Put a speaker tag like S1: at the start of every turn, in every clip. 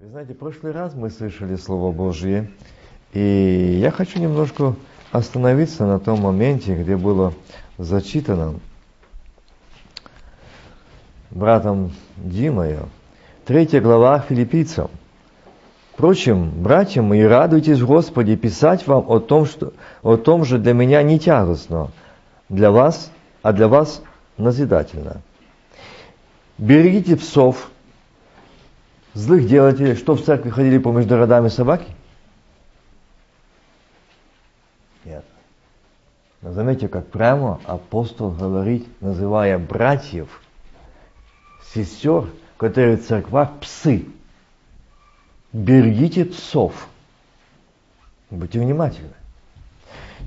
S1: Вы знаете, в прошлый раз мы слышали Слово Божье, и я хочу немножко остановиться на том моменте, где было зачитано братом Димой, третья глава филиппийцам. Впрочем, братья мои, радуйтесь в Господе, писать вам о том, что, о том же для меня не тягостно, для вас, а для вас назидательно. Берегите псов, злых делателей, что в церкви ходили по между родами собаки? Нет. Но заметьте, как прямо апостол говорит, называя братьев, сестер, которые в церквах псы. Берегите псов. Будьте внимательны.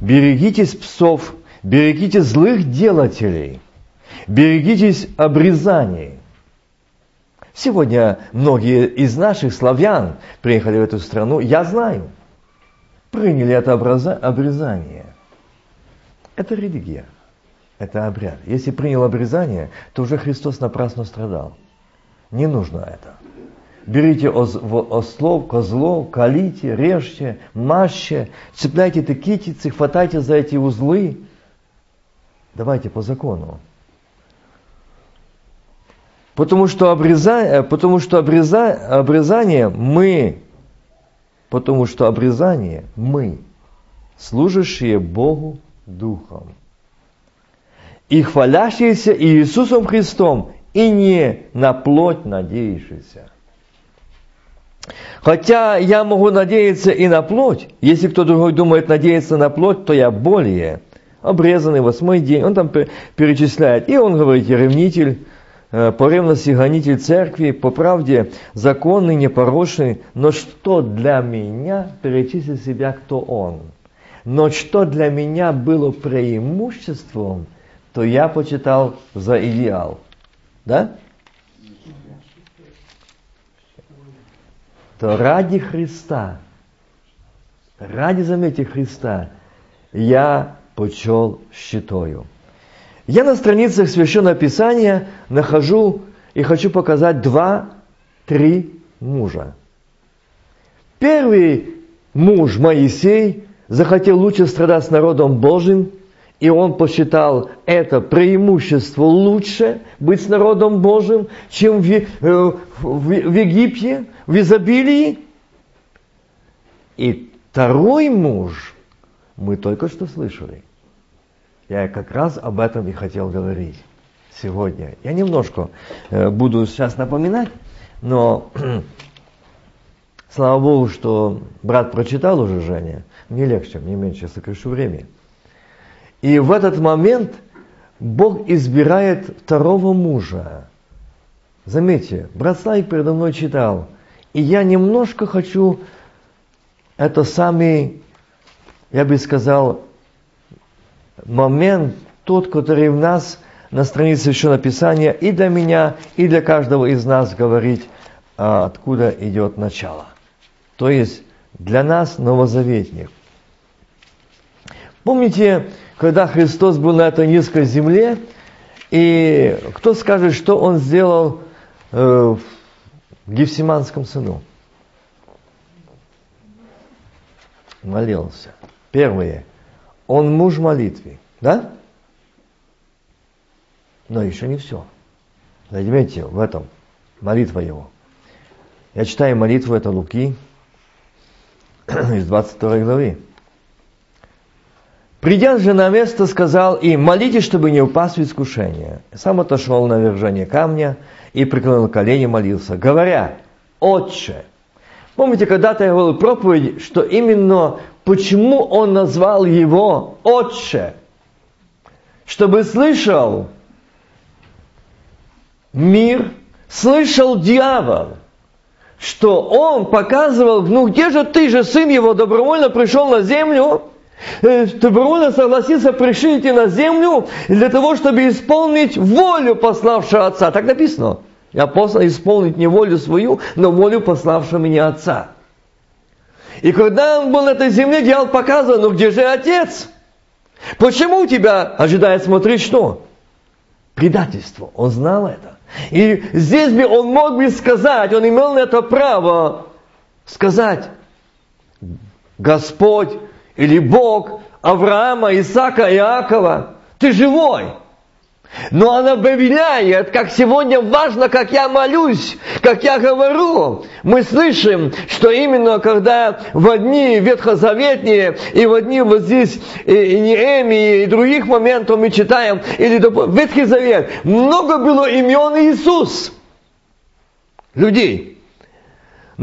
S1: Берегитесь псов, берегите злых делателей, берегитесь обрезаний. Сегодня многие из наших славян приехали в эту страну, я знаю, приняли это обрезание. Это религия, это обряд. Если принял обрезание, то уже Христос напрасно страдал. Не нужно это. Берите ослов, козлов, колите, режьте, мажьте, цепляйте эти китицы, хватайте за эти узлы. Давайте по закону. Потому что, обрезание, э, потому что обреза, обрезание мы, потому что обрезание мы, служащие Богу Духом. И хвалящиеся Иисусом Христом, и не на плоть надеющийся. Хотя я могу надеяться и на плоть, если кто другой думает надеяться на плоть, то я более обрезанный восьмой день. Он там перечисляет. И он говорит, ревнитель, по ревности гонитель церкви, по правде законный, непорочный, но что для меня, перечислил себя, кто он. Но что для меня было преимуществом, то я почитал за идеал. Да? То ради Христа, ради, заметьте, Христа, я почел щитою. Я на страницах Священного Писания нахожу и хочу показать два-три мужа. Первый муж Моисей захотел лучше страдать с народом Божьим, и он посчитал это преимущество лучше быть с народом Божьим, чем в, э, в, в Египте, в изобилии. И второй муж мы только что слышали – я как раз об этом и хотел говорить сегодня. Я немножко э, буду сейчас напоминать, но слава Богу, что брат прочитал уже Женя. Мне легче, мне меньше, сокращу время. И в этот момент Бог избирает второго мужа. Заметьте, брат Славик передо мной читал. И я немножко хочу это самый, я бы сказал, момент тот, который в нас на странице Священного Писания и для меня, и для каждого из нас говорить, а, откуда идет начало. То есть для нас новозаветник. Помните, когда Христос был на этой низкой земле, и кто скажет, что Он сделал э, в Гефсиманском сыну? Молился. Первое. Он муж молитвы. Да? Но еще не все. Заметьте, в этом молитва его. Я читаю молитву, это Луки из 22 главы. Придя же на место, сказал им, молитесь, чтобы не упасть в искушение. Сам отошел на вержение камня и преклонил колени, молился, говоря, Отче. Помните, когда-то я говорил проповедь, что именно почему он назвал его Отче? Чтобы слышал мир, слышал дьявол, что он показывал, ну где же ты же, сын его, добровольно пришел на землю, э, добровольно согласился пришить на землю для того, чтобы исполнить волю пославшего Отца. Так написано. Я послан исполнить не волю свою, но волю пославшего меня Отца. И когда он был на этой земле, дьявол показывал, ну где же отец? Почему тебя ожидает смотреть что? предательство. Он знал это. И здесь бы он мог бы сказать, он имел на это право сказать, Господь или Бог Авраама, Исаака, Иакова, ты живой. Но она объявляет, как сегодня важно, как я молюсь, как я говорю. Мы слышим, что именно когда в одни ветхозаветные и в одни вот здесь и, и Неемии и других моментов мы читаем, или Ветхий Завет, много было имен Иисус. Людей.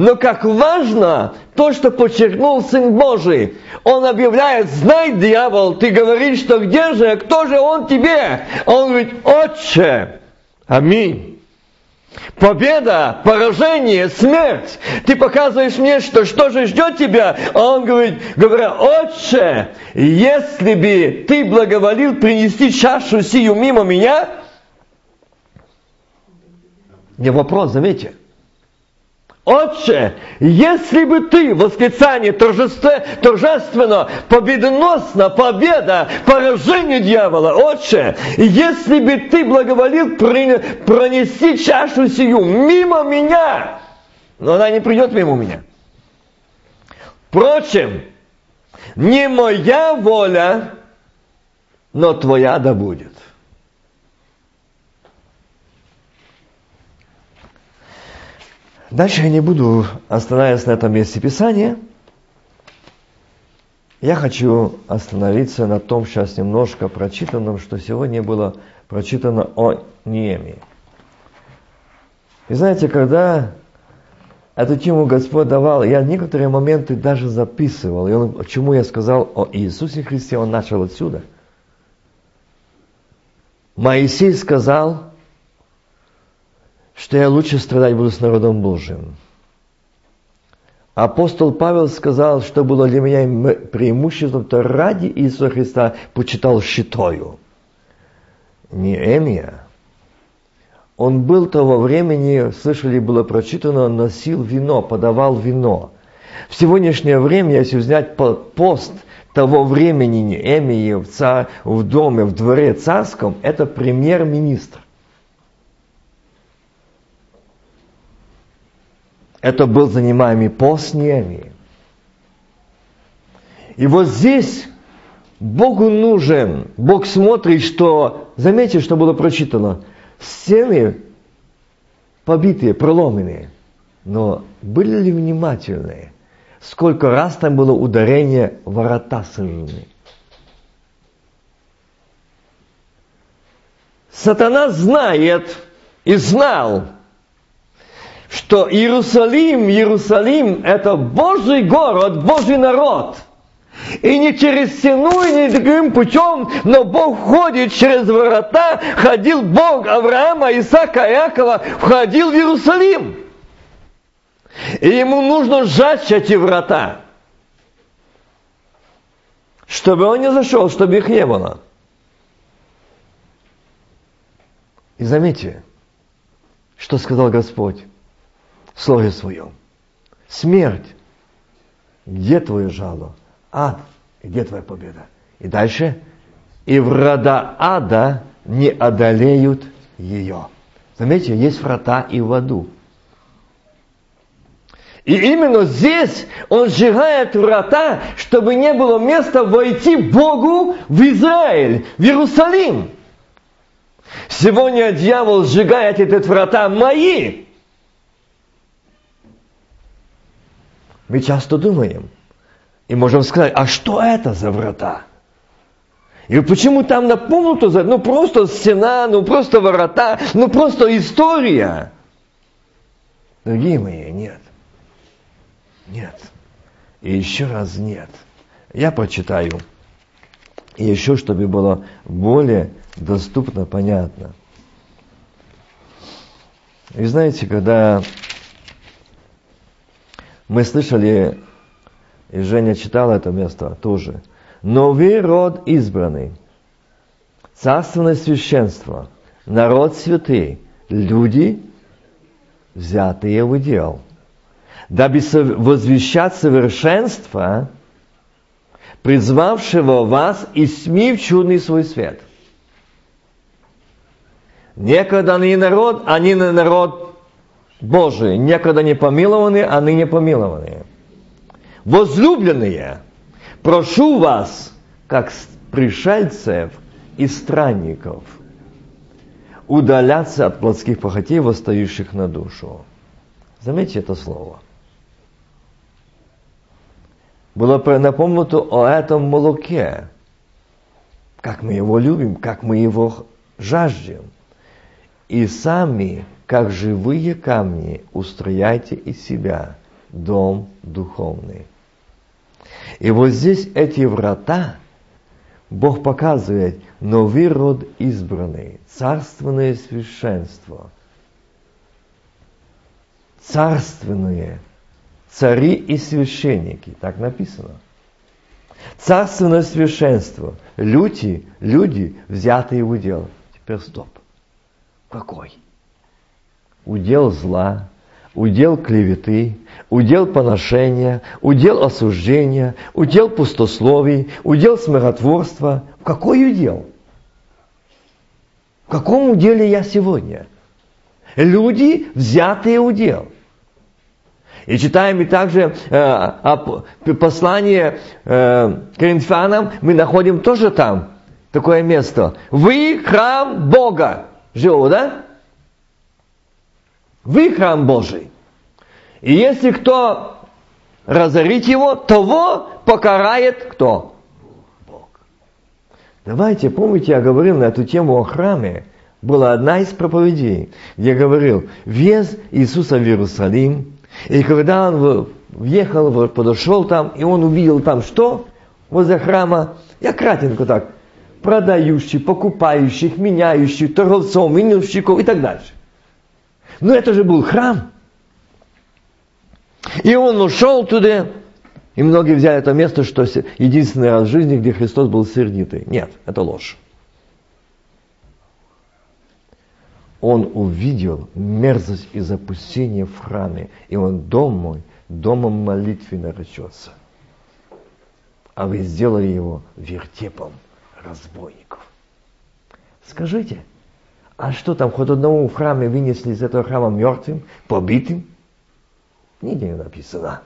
S1: Но как важно то, что подчеркнул Сын Божий. Он объявляет, знай, дьявол, ты говоришь, что где же, кто же он тебе? Он говорит, отче, аминь. Победа, поражение, смерть. Ты показываешь мне, что что же ждет тебя? А он говорит, говоря, отче, если бы ты благоволил принести чашу сию мимо меня, не вопрос, заметьте, Отче, если бы ты, восклицание торжественно, победоносно, победа, поражение дьявола, Отче, если бы ты благоволил пронести чашу сию мимо меня, но она не придет мимо меня. Впрочем, не моя воля, но твоя да будет. Дальше я не буду останавливаться на этом месте Писания. Я хочу остановиться на том сейчас немножко прочитанном, что сегодня было прочитано о Неемии. И знаете, когда эту тему Господь давал, я некоторые моменты даже записывал. И он, чему я сказал о Иисусе Христе, он начал отсюда. Моисей сказал, что я лучше страдать буду с народом Божьим. Апостол Павел сказал, что было для меня преимуществом, то ради Иисуса Христа почитал щитою. Неемия. Он был того времени, слышали, было прочитано, носил вино, подавал вино. В сегодняшнее время, если взять пост того времени Неемии в, в доме, в дворе царском, это премьер-министр. Это был занимаемый пост Неемии. И вот здесь Богу нужен, Бог смотрит, что, заметьте, что было прочитано, стены побитые, проломленные, но были ли внимательны, сколько раз там было ударение ворота сожжены. Сатана знает и знал, что Иерусалим, Иерусалим – это Божий город, Божий народ. И не через стену, и не другим путем, но Бог ходит через ворота, ходил Бог Авраама, Исаака, Иакова, входил в Иерусалим. И ему нужно сжечь эти врата, чтобы он не зашел, чтобы их не было. И заметьте, что сказал Господь слове своем. Смерть, где твое жало? Ад, где твоя победа? И дальше, и врата ада не одолеют ее. Заметьте, есть врата и в аду. И именно здесь он сжигает врата, чтобы не было места войти Богу в Израиль, в Иерусалим. Сегодня дьявол сжигает эти врата мои. Мы часто думаем и можем сказать, а что это за врата? И почему там напомнуто, ну просто стена, ну просто ворота, ну просто история. Дорогие мои, нет. Нет. И еще раз нет. Я прочитаю. И еще, чтобы было более доступно, понятно. И знаете, когда мы слышали, и Женя читала это место тоже. Новый род избранный, царственное священство, народ святый, люди, взятые в удел, дабы возвещать совершенство, призвавшего вас и СМИ в чудный свой свет. Некогда они народ, они на народ Божий. Некогда не помилованы, а ныне помилованы. Возлюбленные, прошу вас, как пришельцев и странников, удаляться от плотских похотей, восстающих на душу. Заметьте это слово. Было напомнито о этом молоке, как мы его любим, как мы его жаждем. И сами, как живые камни, устрояйте из себя дом духовный. И вот здесь эти врата, Бог показывает новый род избранный, царственное священство, царственные цари и священники, так написано. Царственное священство, люди, люди, взятые в удел. Теперь стоп. Какой? Удел зла, удел клеветы, удел поношения, удел осуждения, удел пустословий, удел смиротворства. Какой удел? В каком уделе я сегодня? Люди, взятые удел. И читаем и также э, послание э, Коринфянам, мы находим тоже там такое место. Вы храм Бога. Живо, да? Вы храм Божий. И если кто разорит его, того покарает кто? Бог. Давайте, помните, я говорил на эту тему о храме. Была одна из проповедей, где я говорил, вез Иисуса в Иерусалим, и когда он въехал, подошел там, и он увидел там что? Возле храма, я кратенько так, продающих, покупающих, меняющих, торговцов, минувщиков и так дальше. Но это же был храм. И он ушел туда, и многие взяли это место, что единственный раз в жизни, где Христос был сердитый. Нет, это ложь. Он увидел мерзость и запустение в храме, и он дом мой, домом молитвы наречется. А вы сделали его вертепом разбойников. Скажите, а что там, хоть одного в храме вынесли из этого храма мертвым, побитым? Нигде не написано.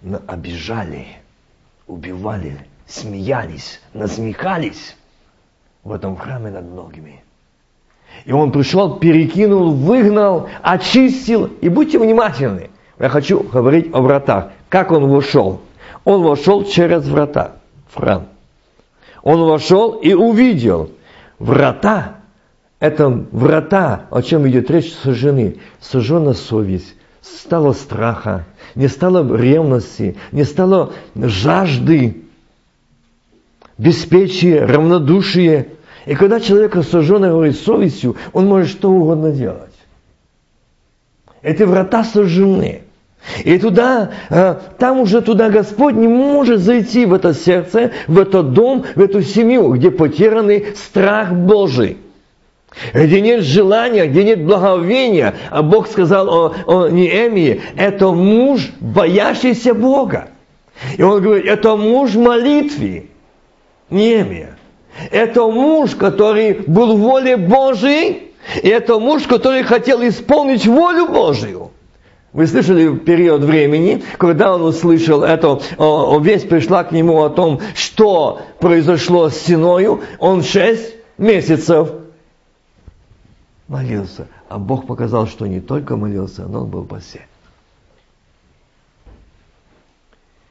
S1: Но обижали, убивали, смеялись, насмехались в этом храме над многими. И он пришел, перекинул, выгнал, очистил. И будьте внимательны. Я хочу говорить о вратах. Как он вошел? Он вошел через врата в храм. Он вошел и увидел врата. Это врата, о чем идет речь, сожжены. Сожжена совесть, стало страха, не стало ревности, не стало жажды, беспечия, равнодушия. И когда человек осужденный говорит совестью, он может что угодно делать. Эти врата сожжены. И туда, э, там уже туда Господь не может зайти в это сердце, в этот дом, в эту семью, где потерянный страх Божий. Где нет желания, где нет благовения. А Бог сказал о, о Неемии, это муж, боящийся Бога. И он говорит, это муж молитвы. Неемия. Это муж, который был в воле Божией, и это муж, который хотел исполнить волю Божию. Вы слышали период времени, когда он услышал это, весть пришла к нему о том, что произошло с Синою, он шесть месяцев молился. А Бог показал, что не только молился, но он был посел.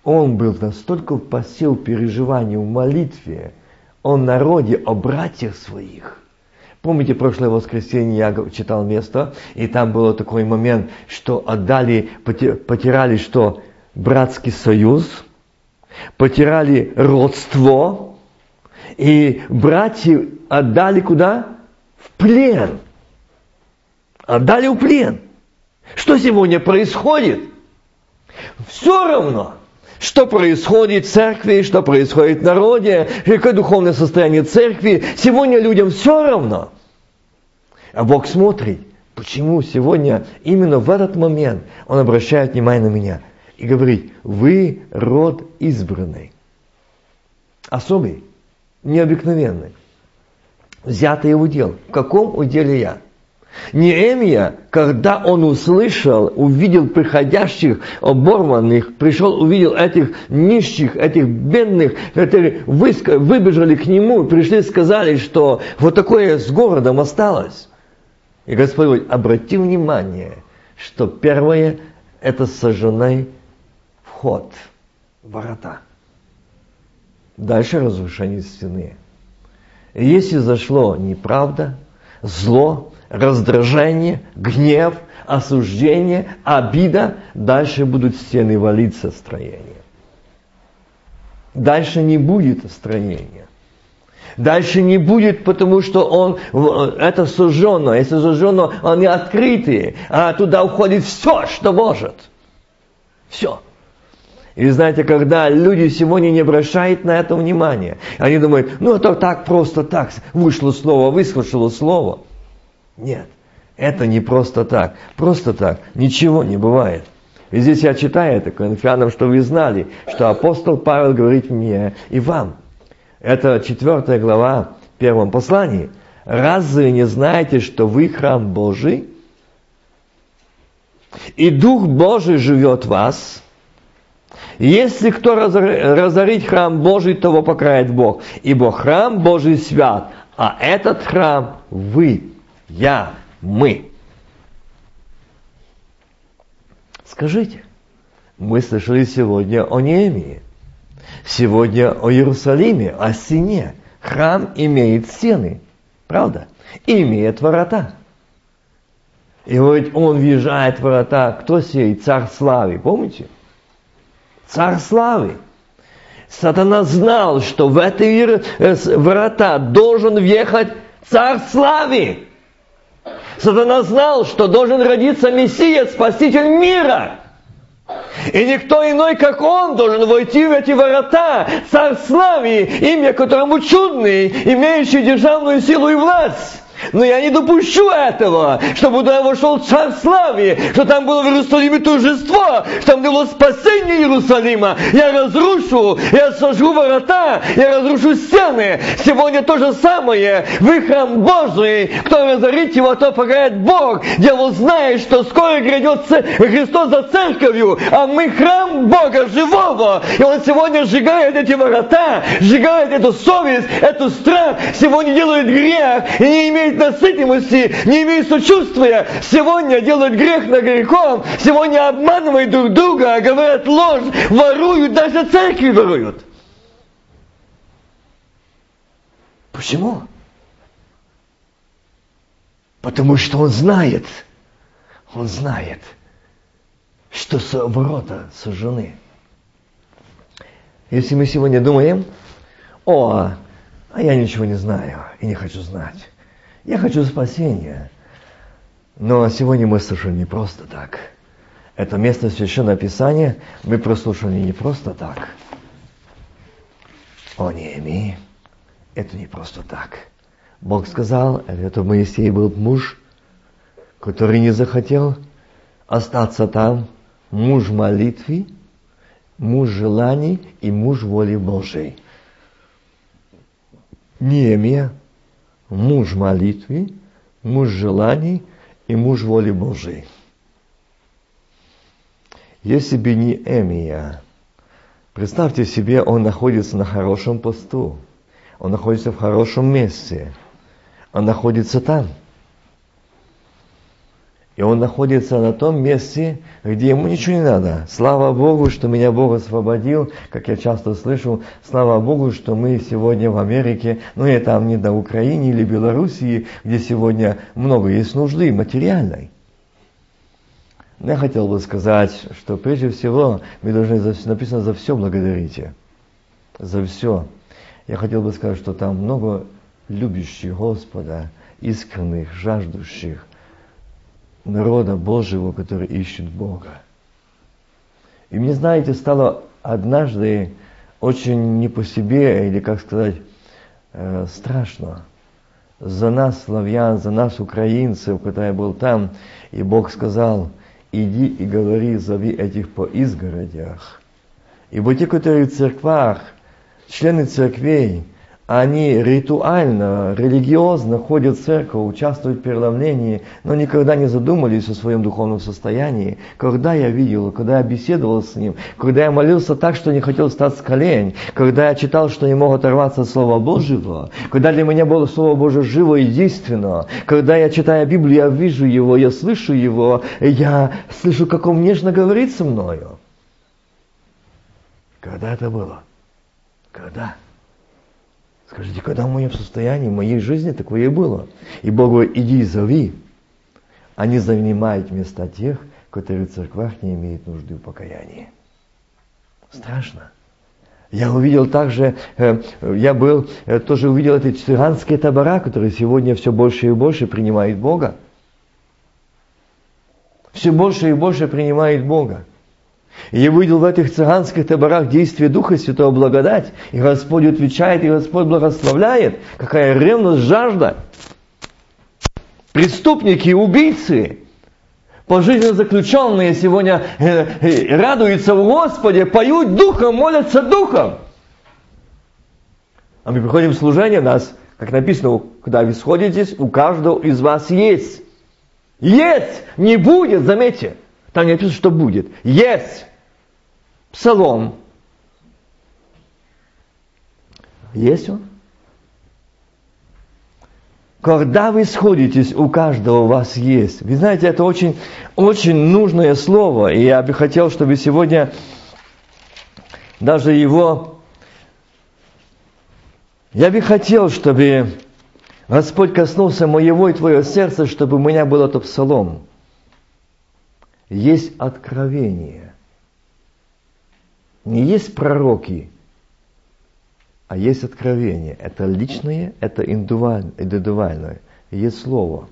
S1: Он был настолько посел переживания в молитве, о народе, о братьях своих. Помните, прошлое воскресенье я читал место, и там был такой момент, что отдали, потирали, что братский союз, потирали родство, и братья отдали куда? В плен. Отдали в плен. Что сегодня происходит? Все равно – что происходит в церкви, что происходит в народе, какое духовное состояние церкви. Сегодня людям все равно. А Бог смотрит, почему сегодня именно в этот момент Он обращает внимание на меня и говорит, вы род избранный. Особый, необыкновенный. взятый в удел. В каком уделе я? Неемия, когда он услышал, увидел приходящих оборванных, пришел, увидел этих нищих, этих бедных, которые выбежали к нему, пришли сказали, что вот такое с городом осталось. И Господь говорит, обрати внимание, что первое – это сожженный вход, ворота. Дальше разрушение стены. И если зашло неправда, зло, раздражение, гнев, осуждение, обида, дальше будут стены валиться строения. Дальше не будет строения. Дальше не будет, потому что он, это сужжено. Если сужжено, они открытые, а туда уходит все, что может. Все. И знаете, когда люди сегодня не обращают на это внимания, они думают, ну это так просто так, вышло слово, выслушало слово. Нет, это не просто так. Просто так ничего не бывает. И здесь я читаю это Коринфянам, что вы знали, что апостол Павел говорит мне и вам. Это четвертая глава в первом послании. Разве не знаете, что вы храм Божий? И Дух Божий живет в вас – если кто разорит храм Божий, того покарает Бог. Ибо храм Божий свят, а этот храм вы, я, мы. Скажите, мы слышали сегодня о Неемии, сегодня о Иерусалиме, о стене. Храм имеет стены, правда? И имеет ворота. И вот он въезжает в ворота, кто сей? Царь славы, помните? царь славы. Сатана знал, что в эти э, врата должен въехать царь славы. Сатана знал, что должен родиться Мессия, Спаситель мира. И никто иной, как он, должен войти в эти ворота, царь славы, имя которому чудный, имеющий державную силу и власть. Но я не допущу этого, чтобы туда вошел царь славы, что там было в Иерусалиме торжество, что там было спасение Иерусалима. Я разрушу, я сожгу ворота, я разрушу стены. Сегодня то же самое. Вы храм Божий, кто разорит его, то погорает Бог. Дьявол знает, что скоро грядет Христос за церковью, а мы храм Бога живого. И он сегодня сжигает эти ворота, сжигает эту совесть, эту страх, сегодня делает грех и не имеет насытимости, не имеет сочувствия, сегодня делают грех на грехом, сегодня обманывают друг друга, говорят ложь, воруют, даже церкви воруют. Почему? Потому что он знает, он знает, что ворота сожжены. Если мы сегодня думаем, о, а я ничего не знаю и не хочу знать. Я хочу спасения. Но сегодня мы слушали не просто так. Это место Священного Писания мы прослушали не просто так. О Неемии, это не просто так. Бог сказал, это Моисей был муж, который не захотел остаться там, муж молитвы, муж желаний и муж воли Божьей. Неемия – муж молитвы, муж желаний и муж воли Божией. Если бы не Эмия, представьте себе, он находится на хорошем посту, он находится в хорошем месте, он находится там – и он находится на том месте, где ему ничего не надо. Слава Богу, что меня Бог освободил, как я часто слышу, слава Богу, что мы сегодня в Америке, ну и там не на Украине или Белоруссии, где сегодня много есть нужды материальной. Но я хотел бы сказать, что прежде всего мы должны, написано, за все благодарите. За все. Я хотел бы сказать, что там много любящих Господа, искренних, жаждущих, народа Божьего, который ищет Бога. И мне, знаете, стало однажды очень не по себе, или, как сказать, э, страшно. За нас, славян, за нас, украинцев, когда я был там, и Бог сказал, иди и говори, зови этих по изгородях. И вот те, которые в церквах, члены церквей, они ритуально, религиозно ходят в церковь, участвуют в переломлении, но никогда не задумались о своем духовном состоянии. Когда я видел, когда я беседовал с ним, когда я молился так, что не хотел встать с колен, когда я читал, что не мог оторваться от Слова Божьего, когда для меня было Слово Божье живо и действенно, когда я читаю Библию, я вижу его, я слышу его, я слышу, как он нежно говорит со мною. Когда это было? Когда? Скажите, когда в моем состоянии, в моей жизни такое и было. И Бог говорит, иди и зови. Они занимают места тех, которые в церквах не имеют нужды в покаянии. Страшно. Я увидел также, э, я был, э, тоже увидел эти цыганские табора, которые сегодня все больше и больше принимают Бога. Все больше и больше принимают Бога. И я увидел в этих цыганских таборах действие Духа Святого благодать. И Господь отвечает, и Господь благословляет. Какая ревность, жажда. Преступники, убийцы, пожизненно заключенные сегодня э, э, радуются в Господе, поют Духом, молятся Духом. А мы приходим в служение, нас, как написано, когда вы сходитесь, у каждого из вас есть. Есть! Не будет, заметьте. Там не написано, что будет. Есть. Псалом. Есть он? Когда вы сходитесь, у каждого у вас есть. Вы знаете, это очень, очень нужное слово. И я бы хотел, чтобы сегодня даже его... Я бы хотел, чтобы Господь коснулся моего и твоего сердца, чтобы у меня был этот псалом есть откровение. Не есть пророки, а есть откровение. Это личное, это индивидуальное. Есть слово.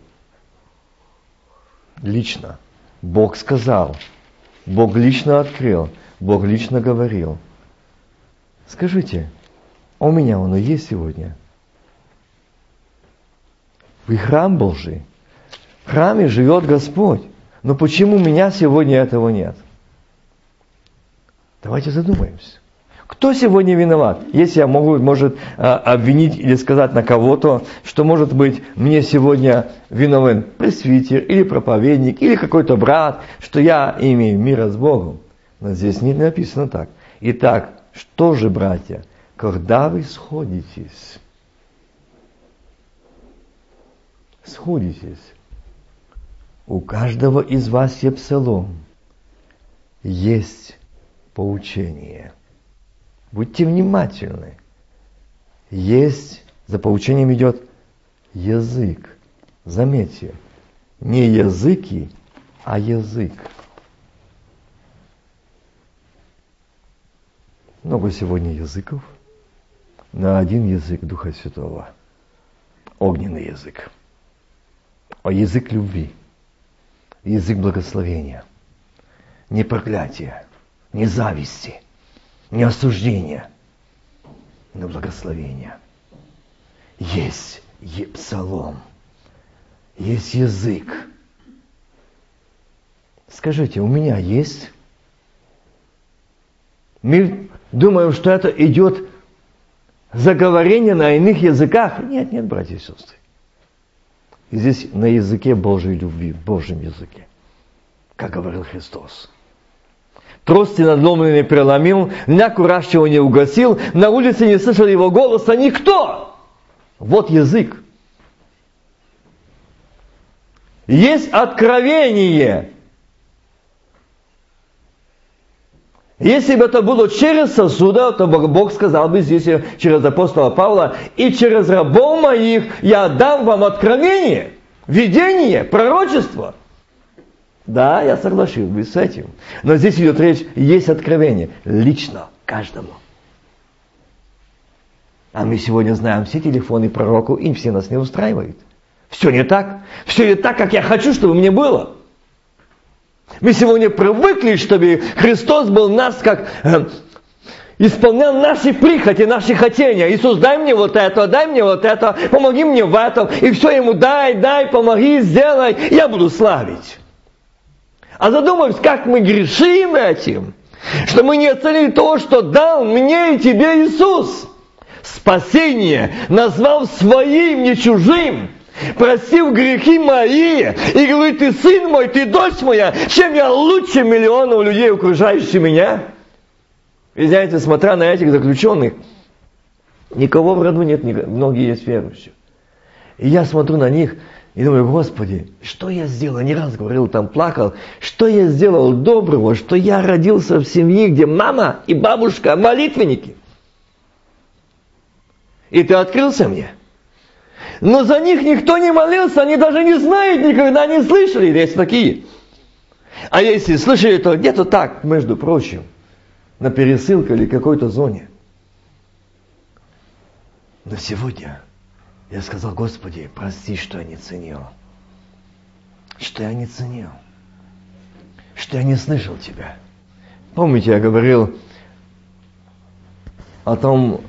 S1: Лично. Бог сказал. Бог лично открыл. Бог лично говорил. Скажите, а у меня оно есть сегодня? Вы храм Божий. В храме живет Господь. Но почему у меня сегодня этого нет? Давайте задумаемся. Кто сегодня виноват? Если я могу, может, а, обвинить или сказать на кого-то, что, может быть, мне сегодня виновен пресвитер или проповедник или какой-то брат, что я имею мира с Богом. Но здесь не написано так. Итак, что же, братья, когда вы сходитесь, сходитесь, у каждого из вас есть псалом, есть поучение. Будьте внимательны. Есть, за поучением идет язык. Заметьте, не языки, а язык. Много сегодня языков, на один язык Духа Святого. Огненный язык. А язык любви – язык благословения, не проклятия, не зависти, не осуждения, но благословения. Есть псалом, есть язык. Скажите, у меня есть? Мы думаем, что это идет заговорение на иных языках. Нет, нет, братья и сестры. И здесь на языке Божьей любви, Божьем языке, как говорил Христос. Трости надломленные преломил, меня курящего не угасил, на улице не слышал его голоса никто. Вот язык. Есть откровение. Если бы это было через сосуда, то Бог сказал бы здесь через апостола Павла, и через рабов моих я дам вам откровение, видение, пророчество. Да, я соглашусь бы с этим. Но здесь идет речь, есть откровение, лично, каждому. А мы сегодня знаем все телефоны пророков, им все нас не устраивают. Все не так. Все не так, как я хочу, чтобы мне было. Мы сегодня привыкли, чтобы Христос был нас как э, исполнял наши прихоти, наши хотения. Иисус, дай мне вот это, дай мне вот это, помоги мне в этом. И все ему дай, дай, помоги, сделай. Я буду славить. А задумаемся, как мы грешим этим, что мы не оценили то, что дал мне и тебе Иисус. спасение, назвал своим, не чужим, простил грехи мои, и говорит, ты сын мой, ты дочь моя, чем я лучше миллионов людей, окружающих меня. И знаете, смотря на этих заключенных, никого в роду нет, многие есть верующие. И я смотрю на них и думаю, Господи, что я сделал? Не раз говорил, там плакал. Что я сделал доброго, что я родился в семье, где мама и бабушка молитвенники. И ты открылся мне. Но за них никто не молился, они даже не знают, никогда не слышали. Есть такие. А если слышали, то где-то так, между прочим, на пересылке или какой-то зоне. Но сегодня я сказал, Господи, прости, что я не ценил. Что я не ценил. Что я не слышал Тебя. Помните, я говорил о том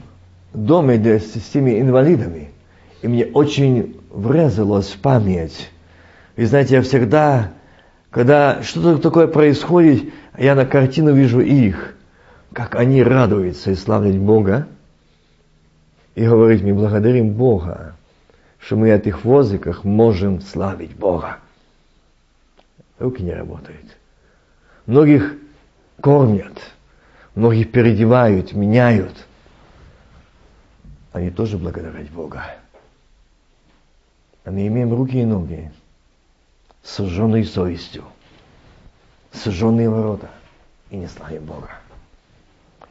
S1: доме для, с теми инвалидами. И мне очень врезалось в память. И знаете, я всегда, когда что-то такое происходит, я на картину вижу их, как они радуются и славят Бога и говорить, мы благодарим Бога, что мы от их возиках можем славить Бога. Руки не работают. Многих кормят, многих переодевают, меняют. Они тоже благодарят Бога. А мы имеем руки и ноги, сожженные совестью, сожженные ворота, и не славим Бога.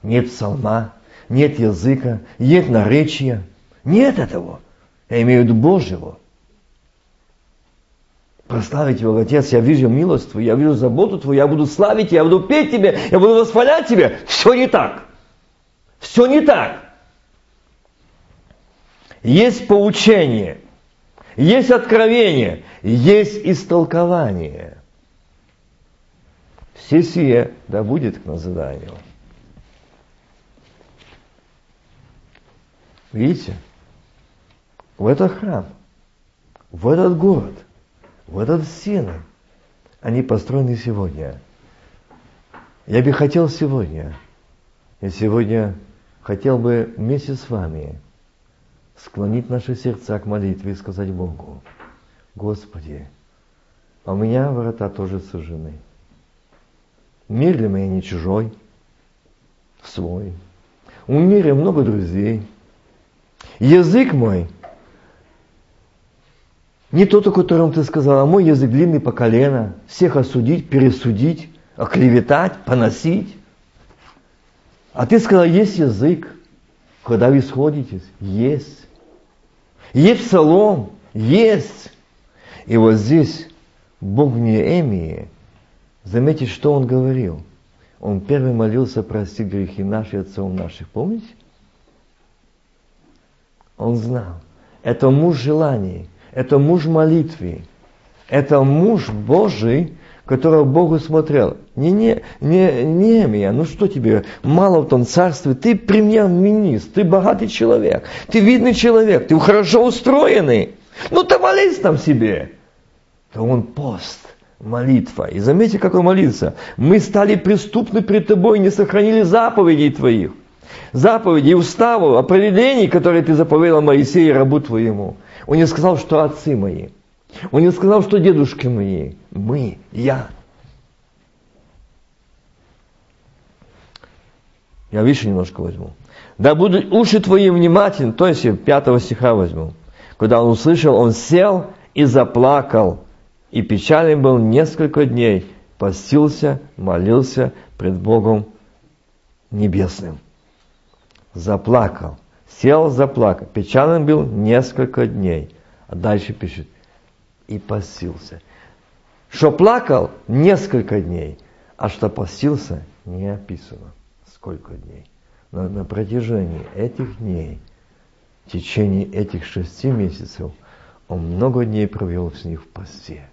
S1: Нет псалма, нет языка, нет наречия. Нет этого. Я имею в виду Божьего. Прославить Его, Отец, я вижу милость Твою, я вижу заботу Твою, я буду славить я буду петь Тебе, я буду восхвалять Тебя. Все не так. Все не так. Есть поучение, есть откровение, есть истолкование. Все сие да будет к назиданию. Видите? В этот храм, в этот город, в этот стены, они построены сегодня. Я бы хотел сегодня, я сегодня хотел бы вместе с вами склонить наши сердца к молитве и сказать Богу, Господи, а у меня врата тоже сужены. Мир для меня не чужой, свой. У мира много друзей – Язык мой не тот, о котором ты сказал, а мой язык длинный по колено. Всех осудить, пересудить, оклеветать, поносить. А ты сказал, есть язык, когда вы сходитесь. Есть. Есть псалом. Есть. И вот здесь Бог Неемии, заметьте, что он говорил. Он первый молился простить грехи наши отцов наших. Помните? Он знал. Это муж желаний, это муж молитвы, это муж Божий, которого Богу смотрел. Не, не, не, не меня, ну что тебе, мало в том царстве, ты премьер-министр, ты богатый человек, ты видный человек, ты хорошо устроенный. Ну ты молись там себе. То он пост, молитва. И заметьте, как он молится. Мы стали преступны пред тобой, не сохранили заповедей твоих заповедей, уставов, определений, которые ты заповедал Моисею, рабу твоему. Он не сказал, что отцы мои. Он не сказал, что дедушки мои. Мы, я. Я выше немножко возьму. Да будут уши твои внимательны, то есть пятого стиха возьму. Когда он услышал, он сел и заплакал, и печален был несколько дней, постился, молился пред Богом Небесным заплакал. Сел, заплакал. Печален был несколько дней. А дальше пишет, и постился. Что плакал несколько дней, а что постился, не описано. Сколько дней. Но на протяжении этих дней, в течение этих шести месяцев, он много дней провел с них в посте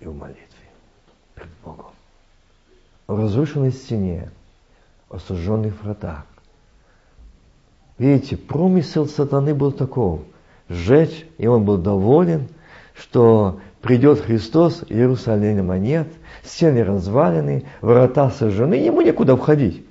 S1: и в молитве пред Богом. В разрушенной стене, о сожженных вратах, Видите, промысел сатаны был таков. Сжечь, и он был доволен, что придет Христос, Иерусалима нет, стены развалены, врата сожжены, ему некуда входить.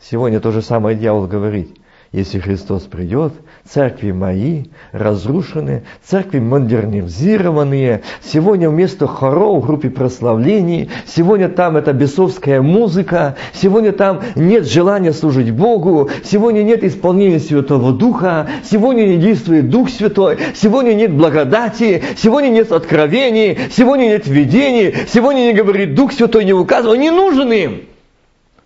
S1: Сегодня то же самое дьявол говорит. Если Христос придет, церкви мои разрушены, церкви модернизированные. Сегодня вместо хоров в группе прославлений, сегодня там это бесовская музыка, сегодня там нет желания служить Богу, сегодня нет исполнения Святого Духа, сегодня не действует Дух Святой, сегодня нет благодати, сегодня нет откровений, сегодня нет видений, сегодня не говорит Дух Святой, не указывает, не нужен им.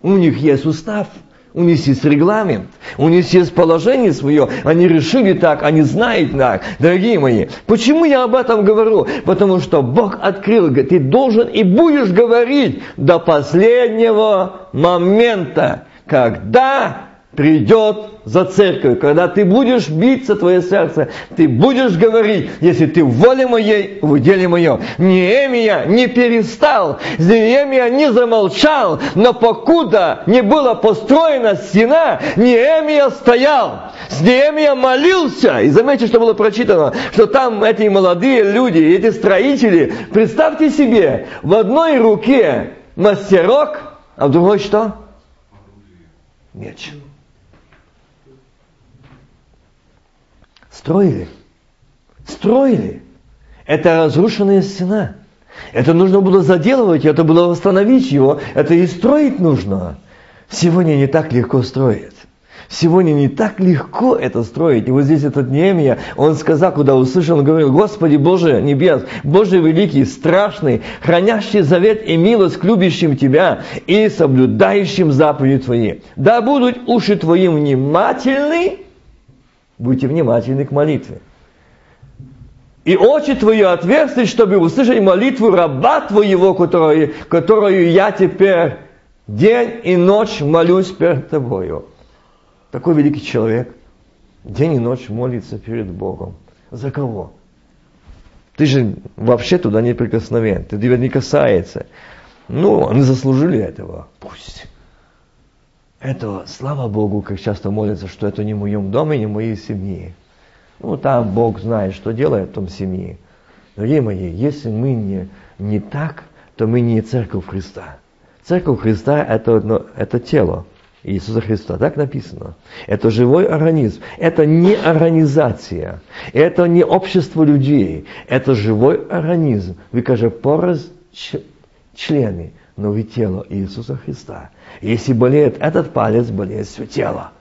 S1: У них есть устав – у них есть регламент, у них есть положение свое, они решили так, они знают так. Дорогие мои, почему я об этом говорю? Потому что Бог открыл, говорит, ты должен и будешь говорить до последнего момента, когда придет за церковь, когда ты будешь биться, твое сердце, ты будешь говорить, если ты в воле моей, в деле моем. Неемия не перестал, Неемия не замолчал, но покуда не была построена стена, Неемия стоял. С Неемия молился. И заметьте, что было прочитано, что там эти молодые люди, эти строители, представьте себе, в одной руке мастерок, а в другой что? Меч. Строили. Строили. Это разрушенная стена. Это нужно было заделывать, это было восстановить его, это и строить нужно. Сегодня не так легко строить. Сегодня не так легко это строить. И вот здесь этот Неемия, он сказал, куда услышал, он говорил, Господи Боже небес, Боже великий, страшный, хранящий завет и милость к любящим Тебя и соблюдающим заповеди Твои. Да будут уши Твои внимательны Будьте внимательны к молитве. И очи твои отверсты, чтобы услышать молитву раба твоего, которую, которую я теперь день и ночь молюсь перед тобою. Такой великий человек день и ночь молится перед Богом. За кого? Ты же вообще туда не прикосновен, ты тебя не касается. Ну, они заслужили этого. Пусть этого, слава Богу, как часто молятся, что это не в моем доме, не в моей семье. Ну, там Бог знает, что делает в том семье. Дорогие мои, если мы не, не так, то мы не церковь Христа. Церковь Христа это, ну, это тело Иисуса Христа, так написано. Это живой организм. Это не организация. Это не общество людей. Это живой организм. Вы, каже, пораз члены, но вы тело Иисуса Христа. Если болеет этот палец, болеет все тело.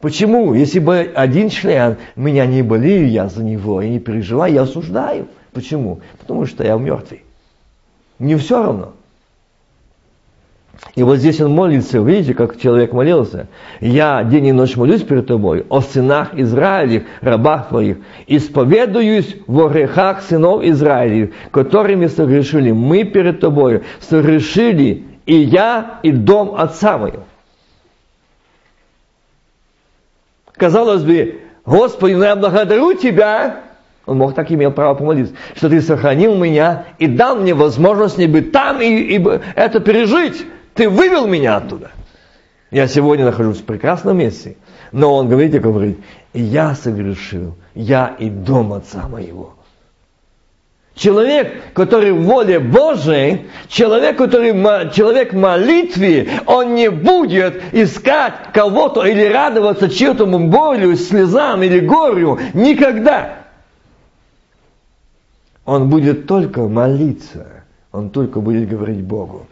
S1: Почему? Если бы один член, меня не болею я за него, я не переживаю, я осуждаю. Почему? Потому что я мертвый. Мне все равно. И вот здесь он молится, видите, как человек молился. Я день и ночь молюсь перед тобой о сынах Израилев, рабах твоих, исповедуюсь в грехах сынов Израилев, которыми согрешили мы перед тобой, согрешили и я, и дом отца моего. Казалось бы, Господи, ну я благодарю Тебя, он мог так имел право помолиться, что Ты сохранил меня и дал мне возможность не быть там и, и это пережить. Ты вывел меня оттуда. Я сегодня нахожусь в прекрасном месте. Но он говорит, и говорит, я согрешил, я и дом отца моего. Человек, который в воле Божией, человек, который человек молитве, он не будет искать кого-то или радоваться чьему-то болью, слезам или горю. Никогда. Он будет только молиться. Он только будет говорить Богу.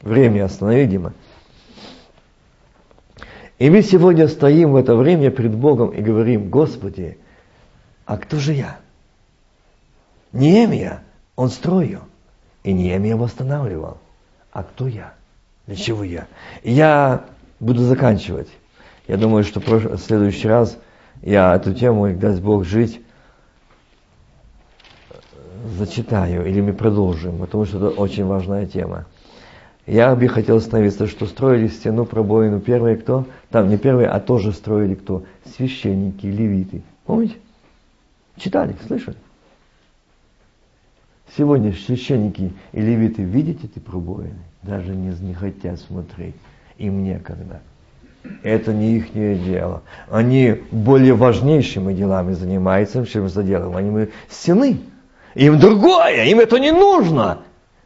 S1: Время останови. И мы сегодня стоим в это время пред Богом и говорим, Господи, а кто же я? Неемия, он строил. И Неемия восстанавливал. А кто я? Для чего я? Я буду заканчивать. Я думаю, что в следующий раз я эту тему, даст Бог жить, зачитаю, или мы продолжим, потому что это очень важная тема. Я бы хотел остановиться, что строили стену пробоину первые кто? Там не первые, а тоже строили кто? Священники, левиты. Помните? Читали, слышали? Сегодня священники и левиты видят эти пробоины, даже не, не хотят смотреть. Им некогда. Это не их дело. Они более важнейшими делами занимаются, чем за делом. Они стены. Им другое, им это не нужно.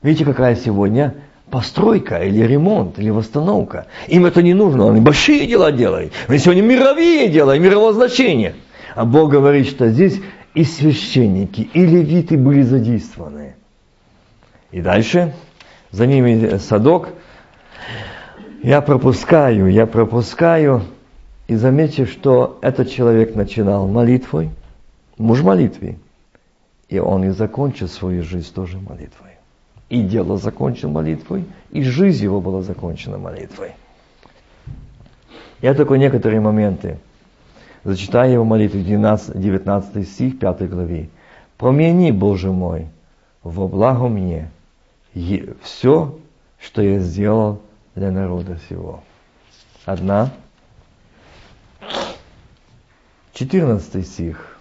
S1: Видите, какая сегодня постройка или ремонт, или восстановка. Им это не нужно, они большие дела делают. Они сегодня мировые дела, мирового значения. А Бог говорит, что здесь и священники, и левиты были задействованы. И дальше, за ними садок. Я пропускаю, я пропускаю. И заметьте, что этот человек начинал молитвой, муж молитвы. И он и закончил свою жизнь тоже молитвой. И дело закончил молитвой, и жизнь его была закончена молитвой. Я только некоторые моменты зачитаю его молитву, 19, 19 стих 5 главе. «Помяни, Боже мой, во благо мне все, что я сделал для народа всего». Одна. 14 стих.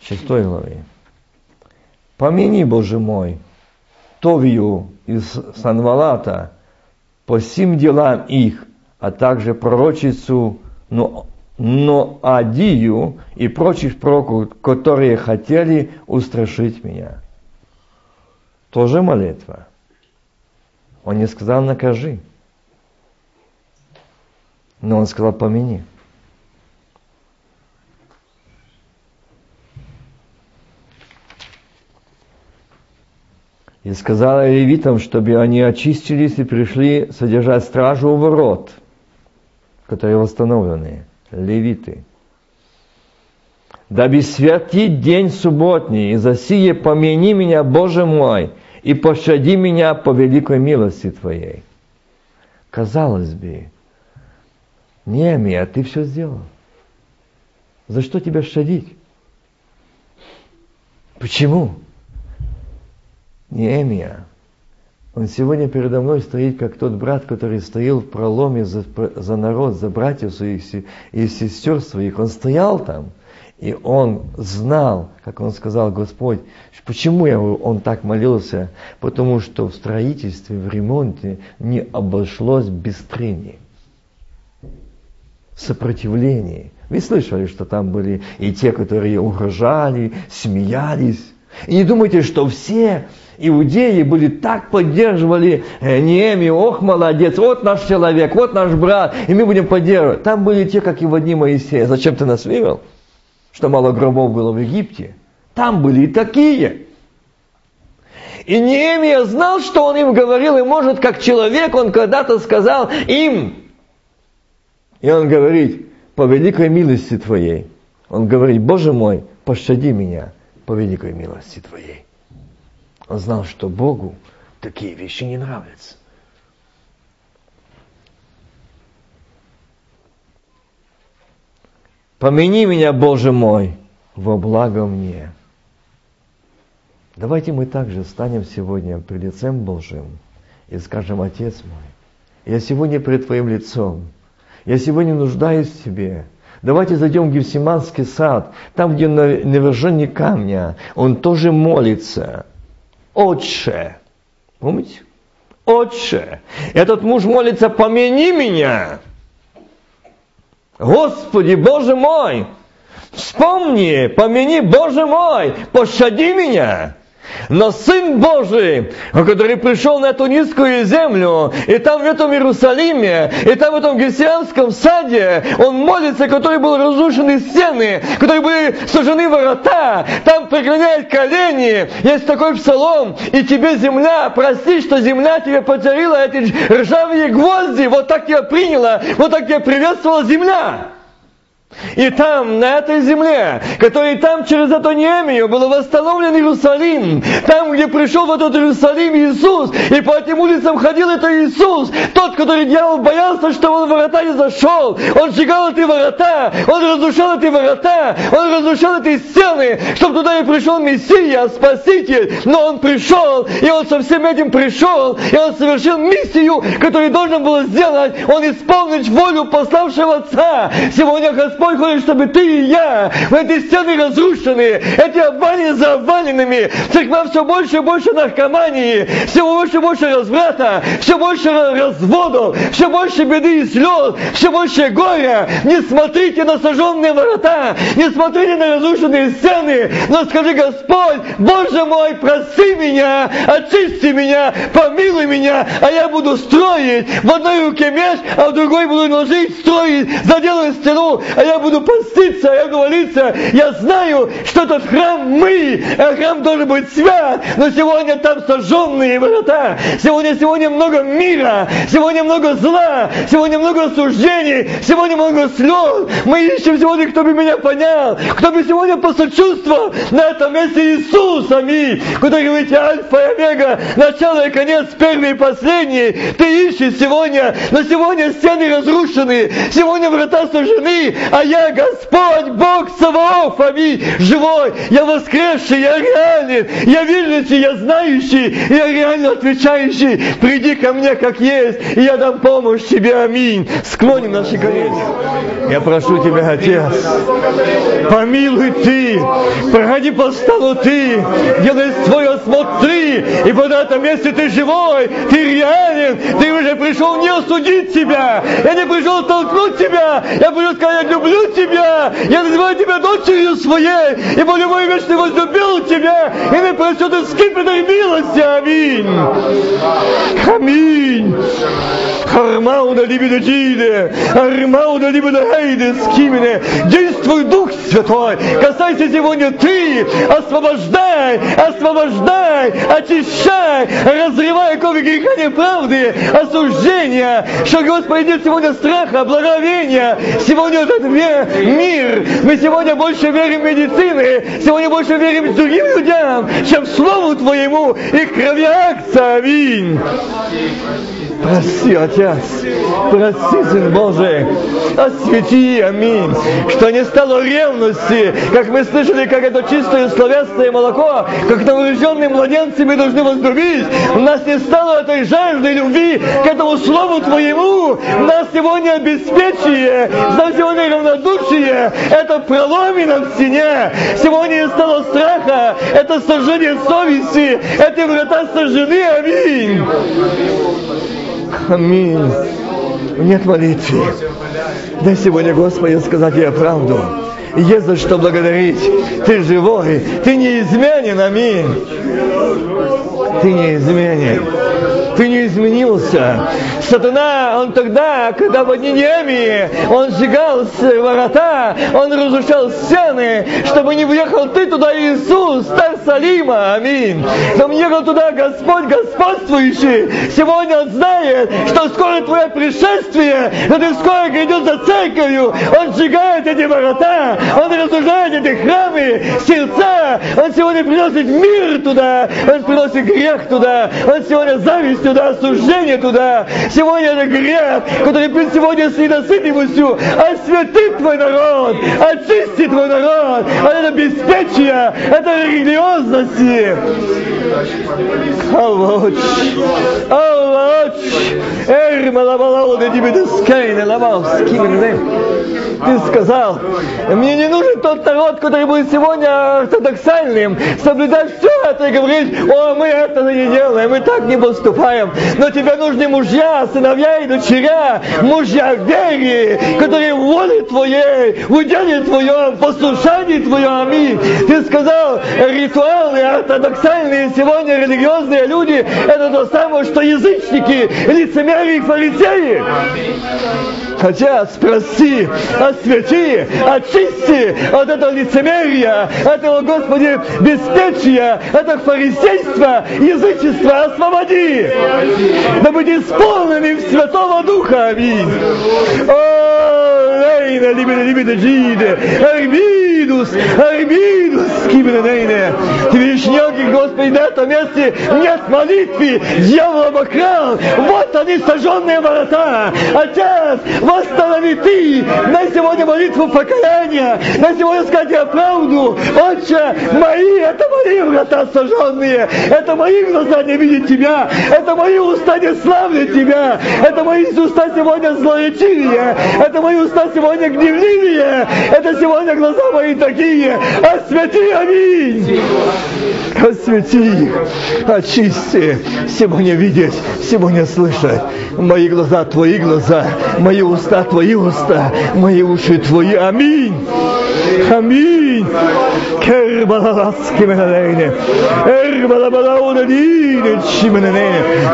S1: 6 главе. Помяни, Боже мой, Товию из Санвалата по всем делам их, а также пророчицу но, но Адию и прочих пророков, которые хотели устрашить меня. Тоже молитва. Он не сказал накажи, но он сказал помяни. И сказала левитам, чтобы они очистились и пришли содержать стражу у ворот, которые восстановлены, левиты. Дабы святить день субботний, и за сие помяни меня, Боже мой, и пощади меня по великой милости Твоей. Казалось бы, Неемия, ты все сделал. За что тебя щадить? Почему? Неемия. Он сегодня передо мной стоит, как тот брат, который стоял в проломе за, за народ, за братьев своих и сестер своих. Он стоял там, и он знал, как он сказал, Господь, почему я, он так молился? Потому что в строительстве, в ремонте не обошлось без трений, сопротивления. Вы слышали, что там были и те, которые угрожали, смеялись. И не думайте, что все иудеи были так поддерживали э, Нееми, ох, молодец, вот наш человек, вот наш брат, и мы будем поддерживать. Там были те, как и в одни Моисея. Зачем ты нас вывел? Что мало гробов было в Египте. Там были и такие. И Неемия знал, что он им говорил, и может, как человек, он когда-то сказал им. И он говорит, по великой милости Твоей. Он говорит, Боже мой, пощади меня по великой милости Твоей. Он знал, что Богу такие вещи не нравятся. Помяни меня, Боже мой, во благо мне. Давайте мы также станем сегодня пред лицем Божьим и скажем, Отец мой, я сегодня пред Твоим лицом, я сегодня нуждаюсь в Тебе, Давайте зайдем в Гефсиманский сад, там, где на, на камня, он тоже молится. Отче. Помните? Отче. Этот муж молится, помяни меня. Господи, Боже мой, вспомни, помяни, Боже мой, пощади меня. Но Сын Божий, который пришел на эту низкую землю, и там в этом Иерусалиме, и там в этом Гесианском саде, Он молится, который был разрушены стены, которые были сожжены ворота, там преклоняет колени. Есть такой псалом, и тебе земля, прости, что земля тебе потеряла эти ржавые гвозди, вот так тебя приняла, вот так тебя приветствовала земля. И там, на этой земле, который там через эту Неемию был восстановлен Иерусалим, там, где пришел в этот Иерусалим Иисус, и по этим улицам ходил это Иисус, тот, который дьявол боялся, что он в ворота не зашел, он сжигал эти ворота, он разрушал эти ворота, он разрушал эти стены, чтобы туда и пришел Мессия, Спаситель, но он пришел, и он со всем этим пришел, и он совершил миссию, которую должен был сделать, он исполнить волю пославшего Отца. Сегодня Господь Господь хочет, чтобы ты и я, в эти стены разрушенные, эти обвалины за обвалинами, церква все больше и больше наркомании, все больше и больше разврата, все больше разводов, все больше беды и слез, все больше горя. Не смотрите на сожженные ворота, не смотрите на разрушенные стены, но скажи, Господь, Боже мой, прости меня, очисти меня, помилуй меня, а я буду строить. В одной руке меч, а в другой буду ложить, строить, заделаю стену, а я буду поститься, я молиться. Я знаю, что этот храм мы, а храм должен быть свят, но сегодня там сожженные ворота. Сегодня, сегодня много мира, сегодня много зла, сегодня много осуждений, сегодня много слез. Мы ищем сегодня, кто бы меня понял, кто бы сегодня посочувствовал на этом месте Иисус, аминь. Куда говорите, Альфа и Омега, начало и конец, первый и последний. Ты ищешь сегодня, но сегодня стены разрушены, сегодня врата сожжены, а я Господь, Бог Саваоф, аминь, живой, я воскресший, я реален, я видящий, я знающий, я реально отвечающий. Приди ко мне, как есть, и я дам помощь тебе, аминь. Склоним наши колени. Я прошу тебя, Отец, помилуй ты, проходи по столу ты, делай свой осмотр ты, и под этом месте ты живой, ты реален, ты уже пришел не осудить тебя, я не пришел толкнуть тебя, я пришел сказать, я люблю тебя, я называю тебя дочерью своей, и по любой вечной возлюбил тебя, и не просит из скипетой милости, аминь. Аминь. Джиде, Хармауда либидо хейде, скимине. Действуй, Дух Святой, касайся сегодня ты, освобождай, освобождай, очищай, разрывай ковы греха неправды, осуждения, что Господи нет сегодня страха, благовения, сегодня этот мир, мы сегодня больше верим в медицины, сегодня больше верим другим людям, чем Слову Твоему и крови акция. Аминь. Прости, Отец, прости, Сын Божий, освети, аминь, что не стало ревности, как мы слышали, как это чистое словесное молоко, как новорожденные младенцы мы должны возлюбить, у нас не стало этой жажды любви к этому Слову Твоему, у нас сегодня обеспечие, нам сегодня равнодушие, это проломина в стене, сегодня не стало страха, это сожжение совести, эти врата сожжены, аминь. Аминь. Нет молитвы. Дай сегодня, Господи, сказать я правду. Есть за что благодарить. Ты живой. Ты не изменен. Аминь. Ты не изменен. Ты не изменился. Сатана, он тогда, когда в Нинемии, он сжигал ворота, он разрушал стены, чтобы не въехал ты туда, Иисус, царь Салима, аминь. Не ехал туда Господь, господствующий. Сегодня он знает, что скоро твое пришествие, что ты скоро грядет за церковью. Он сжигает эти ворота, он разрушает эти храмы, сердца. Он сегодня приносит мир туда, он приносит грех туда, он сегодня зависть туда, осуждение туда. Сегодня это грех, который пил сегодня с ненасытимостью. Освети твой народ, очисти твой народ. А это беспечие, это религиозности. Аллах, Аллах, Эр, малабалау, да тебе дискейн, лабал, ты сказал, мне не нужен тот народ, который будет сегодня ортодоксальным, соблюдать все это и говорить, о, мы это не делаем, мы так не поступаем. Но тебе нужны мужья, сыновья и дочеря, мужья в вере, которые в воле твоей, в уделе твоем, в послушании твоем, аминь. Ты сказал, ритуалы ортодоксальные сегодня религиозные люди, это то самое, что язычники, лицемерие и фарисеи. Хотя, спроси, освети, очисти от этого лицемерия, этого, Господи, беспечия, этого фарисейства, язычества, освободи. Да быть исполнены Святого Духа. Аминь. Лейна, либида, либида, джиде, арбида, Армидус, Армидус, Кибренейне. Ты видишь, неких, Господи, на этом месте нет молитвы, дьявол обокрал. Вот они, сожженные ворота. Отец, восстанови Ты на сегодня молитву покаяния, на сегодня сказать я правду. Отче, мои, это мои врата сожженные, это мои глаза не видят Тебя, это мои уста не славят Тебя, это мои уста сегодня злоячили, это мои уста сегодня гневливые, это сегодня глаза мои такие. Освети, аминь. Освети их, очисти, сегодня видеть, сегодня слышать. Мои глаза, твои глаза, мои уста, твои уста, мои уши твои. Аминь. Аминь.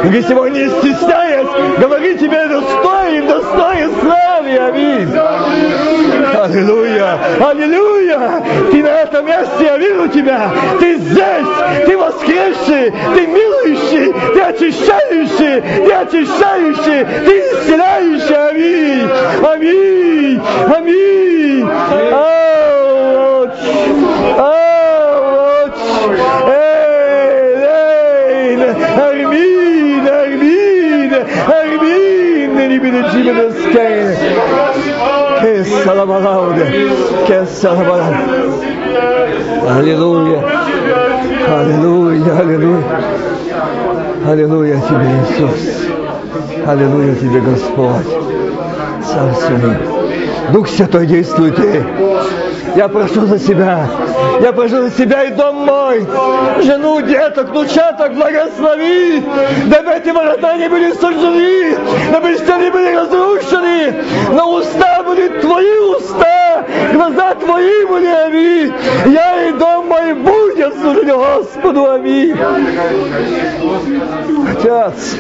S1: Где сегодня не стесняясь, говори тебе достоин, достоин славы. Аминь. Аллилуйя! Аллилуйя! Ты на этом месте, я вижу тебя! Ты здесь! Ты воскресший! Ты милующий! Ты очищающий! Ты очищающий! Ты исцеляющий! Аминь! Аминь! Аминь! Ауч! Ауч! Не будет тебя скайна! Салабалауде, Кессалабалауде. Аллилуйя. Аллилуйя, аллилуйя. Аллилуйя тебе, Иисус. Аллилуйя тебе, Господь. Царство Дух Святой действует ты. Я прошу за себя. Я прошу за себя и дом мой. Жену, деток, внучаток благослови. Дабы эти ворота не были сожжены. Дабы стены были разрушены. Но уста были твои уста. Глаза твои были, аминь. Я и дом мой будем служить Господу, аминь. Отец,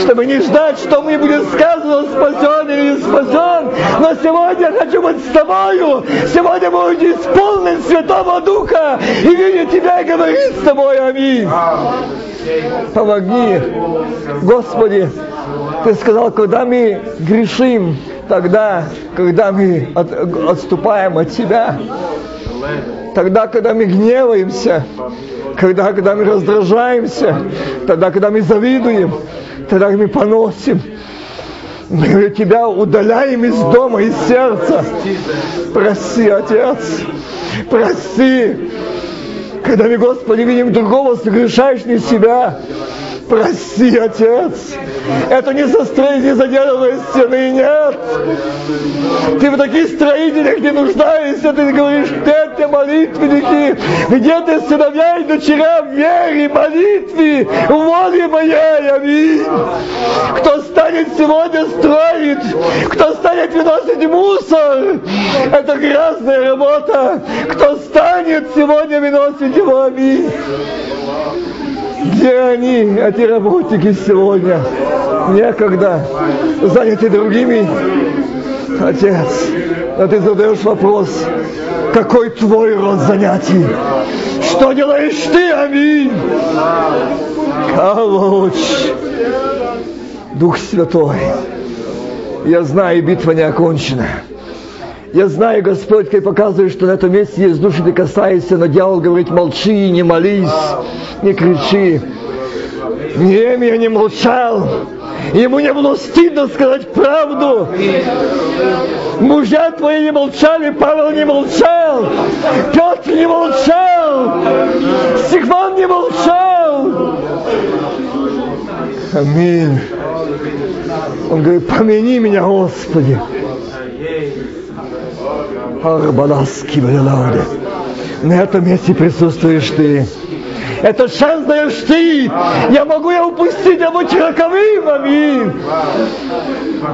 S1: чтобы не ждать, что мне будет сказано, спасен или не спасен, но сегодня я хочу быть с тобою, сегодня буду исполнен Святого Духа и видеть Тебя и говорить с тобой, аминь. Помоги, Господи, Ты сказал, когда мы грешим, тогда, когда мы от, отступаем от Тебя, тогда, когда мы гневаемся, когда, когда мы раздражаемся, тогда, когда мы завидуем, тогда мы поносим. Мы тебя удаляем из дома, из сердца. Прости, Отец, прости. Когда мы, Господи, видим другого, согрешаешь не себя. Прости, Отец. Это не со строительной заделанной стены, нет. Ты в таких строителях не нуждаешься. Ты говоришь, где ты молитвенники? Где ты сыновья и дочеря в вере, молитве, воле моей, аминь. Кто станет сегодня строить, кто станет выносить мусор, это грязная работа. Кто станет сегодня выносить его, аминь. Где они, эти работники сегодня? Некогда. Заняты другими. Отец, но ты задаешь вопрос, какой твой род занятий? Что делаешь ты, аминь? Колочь. Дух Святой, я знаю, битва не окончена. Я знаю, Господь, ты показываешь, что на этом месте есть души, ты касаешься, но дьявол говорит, молчи, не молись, не кричи. Неемия не молчал. Ему не было стыдно сказать правду. Мужья твои не молчали, Павел не молчал, Петр не молчал, Сигман не молчал. Аминь. Он говорит, помяни меня, Господи. Арбаласки На этом месте присутствуешь ты. Это шанс даешь ты. Я могу я упустить, я быть роковым. Аминь.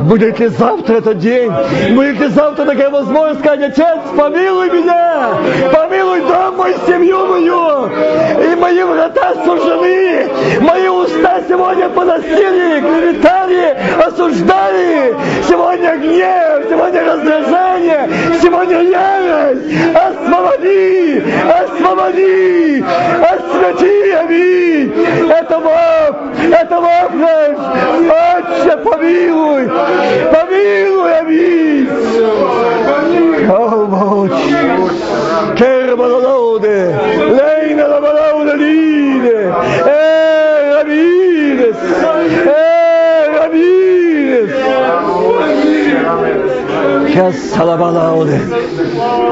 S1: Будет ли завтра этот день? Будет ли завтра такая возможность сказать, Отец, помилуй меня, помилуй дом мой, семью мою, и мои врата сужены, мои уста сегодня поносили, клеветали, осуждали, сегодня гнев, сегодня раздражение, сегодня ярость, освободи, освободи, освети, аминь, это Бог, это Бог наш, Отче, помилуй, ببین Terba da laude leina da balaude lide, eh, Ramírez, eh, Ramírez. Que essa la balaude,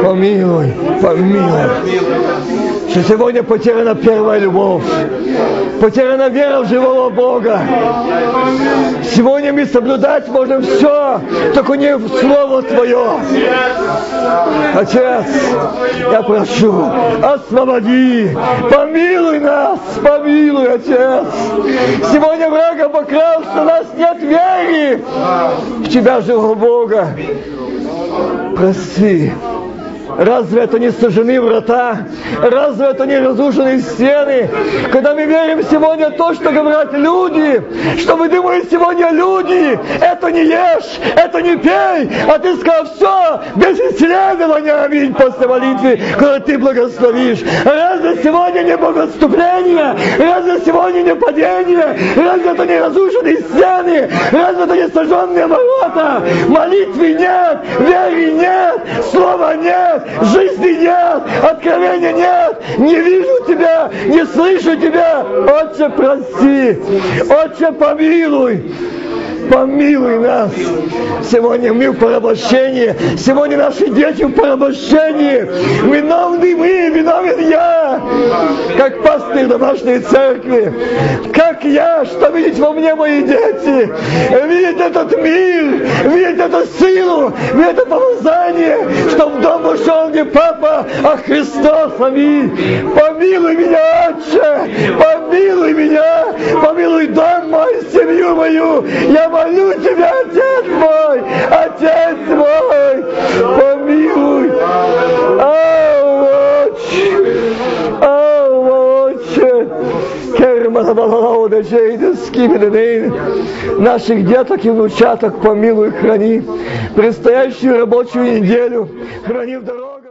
S1: família, família. Что сегодня потеряна первая любовь, потеряна вера в живого Бога. Сегодня мы соблюдать можем все, только не Слово Твое. Отец, я прошу, освободи, помилуй нас, помилуй, Отец. Сегодня враг обокрал, что у нас нет веры в Тебя, живого Бога. Прости. Разве это не сожжены врата? Разве это не разрушены стены? Когда мы верим сегодня то, что говорят люди, что мы думаем сегодня люди, это не ешь, это не пей, а ты сказал все, без исследования, аминь, после молитвы, когда ты благословишь. Разве сегодня не богоотступление? Разве сегодня не падение? Разве это не разрушенные стены? Разве это не сожженные ворота? Молитвы нет, веры нет, слова нет, жизни нет, откровения нет, не вижу тебя, не слышу тебя. Отче, прости, Отче, помилуй помилуй нас. Сегодня мы в порабощении, сегодня наши дети в порабощении. Виновны мы, виновен я, как пастырь домашней церкви. Как я, что видеть во мне мои дети, видеть этот мир, видеть эту силу, видеть это помазание, что в дом вошел не папа, а Христос, аминь. Помилуй меня, Отче, помилуй меня, помилуй дом мой, семью мою. Я молю тебя, Отец мой, Отец мой, помилуй. Ау, Отче, ау, Отче, наших деток и внучаток помилуй, храни. Предстоящую рабочую неделю храни в дорогу.